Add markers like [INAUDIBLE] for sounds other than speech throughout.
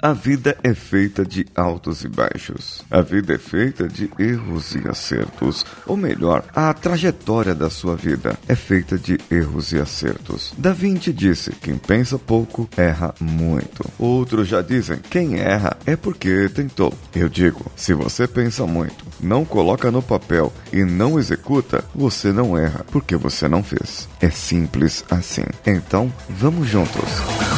A vida é feita de altos e baixos. A vida é feita de erros e acertos. Ou melhor, a trajetória da sua vida é feita de erros e acertos. Da Vinci disse: quem pensa pouco erra muito. Outros já dizem: quem erra é porque tentou. Eu digo: se você pensa muito, não coloca no papel e não executa, você não erra porque você não fez. É simples assim. Então, vamos juntos.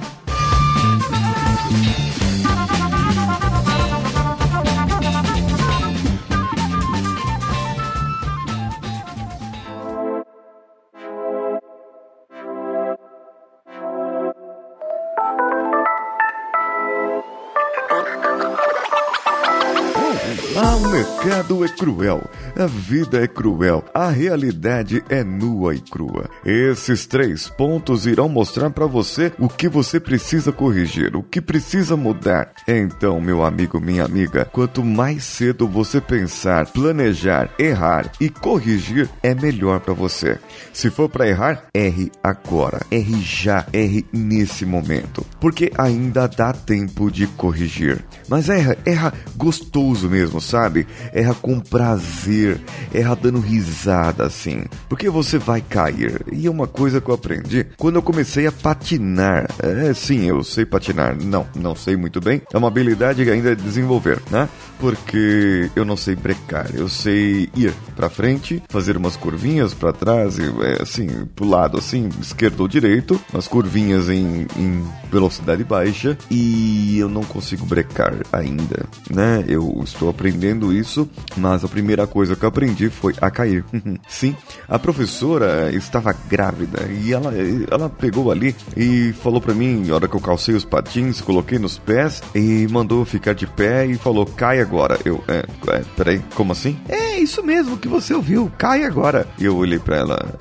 Ah, o mercado é cruel, a vida é cruel, a realidade é nua e crua. Esses três pontos irão mostrar para você o que você precisa corrigir, o que precisa mudar. Então, meu amigo, minha amiga, quanto mais cedo você pensar, planejar, errar e corrigir, é melhor para você. Se for para errar, erre agora, erre já, erre nesse momento, porque ainda dá tempo de corrigir. Mas erra, erra gostoso mesmo, sabe? Erra com prazer, erra dando risada assim, porque você vai cair. E é uma coisa que eu aprendi quando eu comecei a patinar. É, sim, eu sei patinar. Não, não sei muito bem. É uma habilidade que ainda é desenvolver, né? Porque eu não sei brecar. Eu sei ir para frente, fazer umas curvinhas para trás, e, é, assim, pro lado, assim, esquerdo ou direito, umas curvinhas em, em velocidade baixa e eu não consigo brecar ainda, né? Eu estou aprendendo isso, mas a primeira coisa que aprendi foi a cair. [LAUGHS] Sim, a professora estava grávida e ela, ela pegou ali e falou para mim, na hora que eu calcei os patins, coloquei nos pés e mandou ficar de pé e falou: cai agora. Eu, é, é peraí, como assim? É isso mesmo que você ouviu, cai agora. E eu olhei para ela,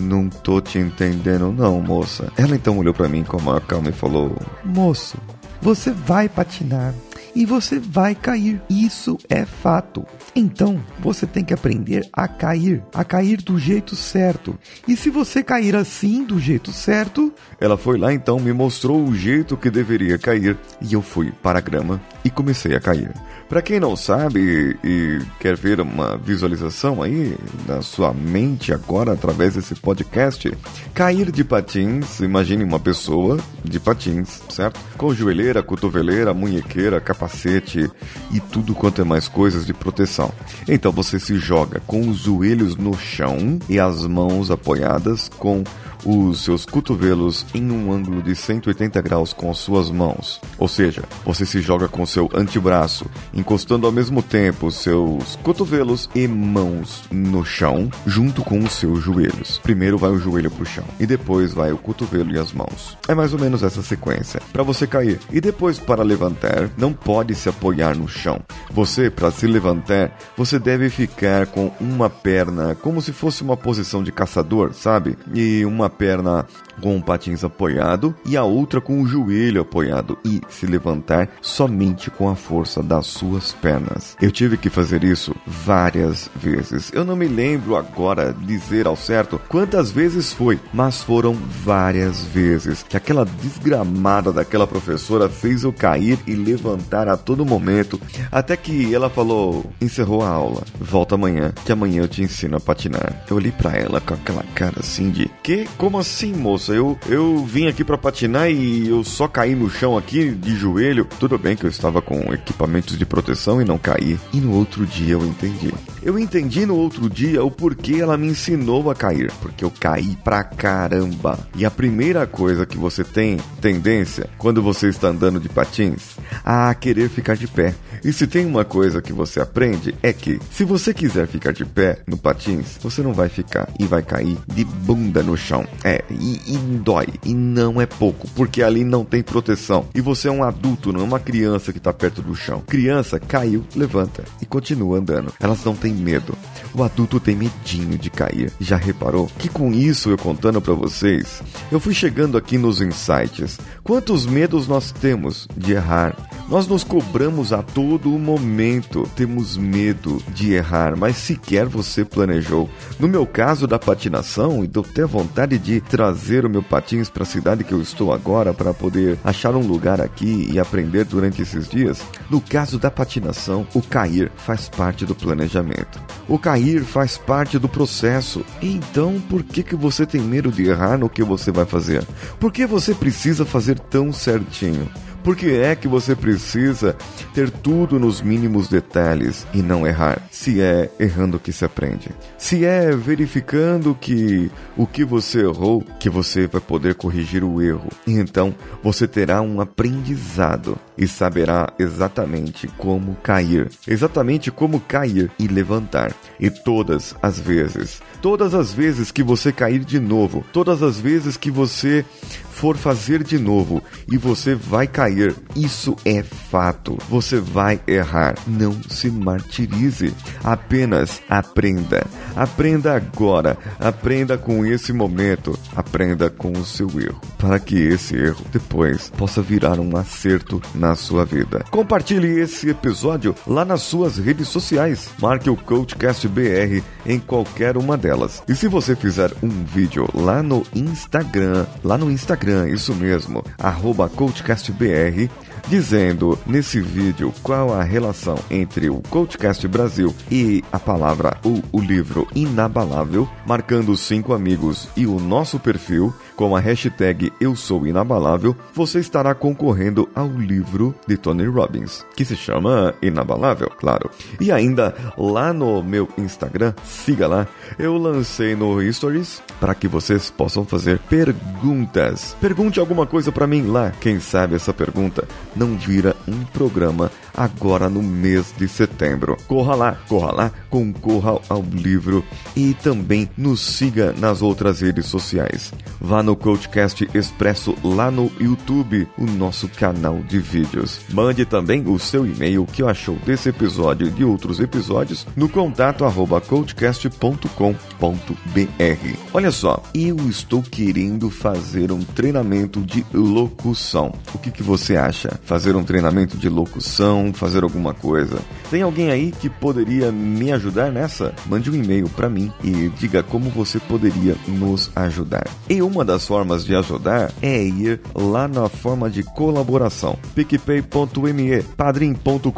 não tô te entendendo, não, moça. Ela então olhou para mim com uma calma e falou: Moço, você vai patinar e você vai cair. Isso é fato. Então, você tem que aprender a cair, a cair do jeito certo. E se você cair assim, do jeito certo, ela foi lá então, me mostrou o jeito que deveria cair e eu fui para a grama e comecei a cair. Para quem não sabe e quer ver uma visualização aí na sua mente agora através desse podcast, cair de patins, imagine uma pessoa de patins, certo? Com joelheira, cotoveleira, munhequeira, capacete e tudo quanto é mais coisas de proteção. Então você se joga com os joelhos no chão e as mãos apoiadas com os seus cotovelos em um ângulo de 180 graus com as suas mãos. Ou seja, você se joga com seu antebraço, encostando ao mesmo tempo seus cotovelos e mãos no chão, junto com os seus joelhos. Primeiro vai o joelho pro chão e depois vai o cotovelo e as mãos. É mais ou menos essa sequência para você cair. E depois para levantar, não pode se apoiar no chão. Você para se levantar, você deve ficar com uma perna como se fosse uma posição de caçador, sabe? E uma perna com o patins apoiado e a outra com o joelho apoiado e se levantar somente com a força das suas pernas. Eu tive que fazer isso várias vezes. Eu não me lembro agora dizer ao certo quantas vezes foi, mas foram várias vezes que aquela desgramada daquela professora fez eu cair e levantar a todo momento, até que ela falou: "Encerrou a aula. Volta amanhã, que amanhã eu te ensino a patinar". Eu olhei para ela com aquela cara assim de: "Que? Como assim, moça? Eu eu vim aqui para patinar e eu só caí no chão aqui de joelho. Tudo bem que eu estava com equipamentos de proteção e não caí. E no outro dia eu entendi. Eu entendi no outro dia o porquê ela me ensinou a cair, porque eu caí pra caramba. E a primeira coisa que você tem tendência quando você está andando de patins a querer ficar de pé. E se tem uma coisa que você aprende é que se você quiser ficar de pé no patins, você não vai ficar e vai cair de bunda no chão. É, e, e dói e não é pouco, porque ali não tem proteção. E você é um adulto, não é uma criança que está perto do chão. Criança caiu, levanta e continua andando. Elas não têm medo. O adulto tem medinho de cair. Já reparou que com isso eu contando para vocês, eu fui chegando aqui nos insights. Quantos medos nós temos de errar? Nós nos cobramos a todo momento, temos medo de errar, mas sequer você planejou. No meu caso da patinação, e deu até vontade de trazer o meu patins para a cidade que eu estou agora para poder achar um lugar aqui e aprender durante esses dias. No caso da patinação, o cair faz parte do planejamento. O cair faz parte do processo. Então, por que que você tem medo de errar no que você vai fazer? Por que você precisa fazer tão certinho? Por que é que você precisa ter tudo nos mínimos detalhes e não errar? Se é errando que se aprende. Se é verificando que o que você errou, que você vai poder corrigir o erro. E então você terá um aprendizado e saberá exatamente como cair. Exatamente como cair e levantar. E todas as vezes, todas as vezes que você cair de novo, todas as vezes que você for fazer de novo e você vai cair, isso é fato. Você vai errar. Não se martirize. Apenas aprenda. Aprenda agora. Aprenda com esse momento. Aprenda com o seu erro. Para que esse erro depois possa virar um acerto na sua vida. Compartilhe esse episódio lá nas suas redes sociais. Marque o Coachcast BR em qualquer uma delas. E se você fizer um vídeo lá no Instagram, lá no Instagram, isso mesmo, arroba CoachCastBR, dizendo nesse vídeo qual a relação entre o Coachcast Brasil e a palavra ou o livro Inabalável, marcando cinco amigos e o nosso perfil com a hashtag Eu Sou Inabalável, você estará concorrendo ao livro de Tony Robbins, que se chama Inabalável, claro. E ainda lá no meu Instagram, siga lá, eu lancei no Stories para que vocês possam fazer perguntas. Pergunte alguma coisa para mim lá, quem sabe essa pergunta não vira um programa agora no mês de setembro. Corra lá, corra lá, concorra ao livro e também nos siga nas outras redes sociais. Vá no Coachcast Expresso lá no YouTube, o nosso canal de vídeos. Mande também o seu e-mail que achou desse episódio e de outros episódios no contato arroba coachcast.com.br. Olha só, eu estou querendo fazer um treinamento de locução. O que, que você acha? Fazer um treinamento de locução, fazer alguma coisa. Tem alguém aí que poderia me ajudar nessa? Mande um e-mail para mim e diga como você poderia nos ajudar. E uma das formas de ajudar é ir lá na forma de colaboração. picpay.me, padrim.com.br,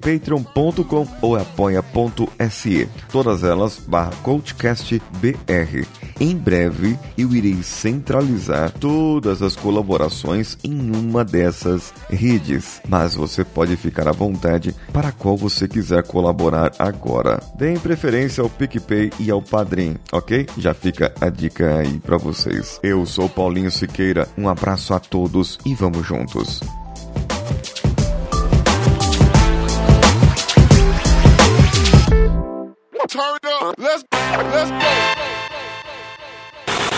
patreon.com ou apoia.se. Todas elas barra coachcastbr. Em breve eu irei centralizar todas as colaborações em uma dessas redes, mas você pode ficar à vontade para qual você quiser colaborar agora. Deem preferência ao PicPay e ao Padrim, ok? Já fica a dica aí para vocês. Eu sou Paulinho Siqueira, um abraço a todos e vamos juntos.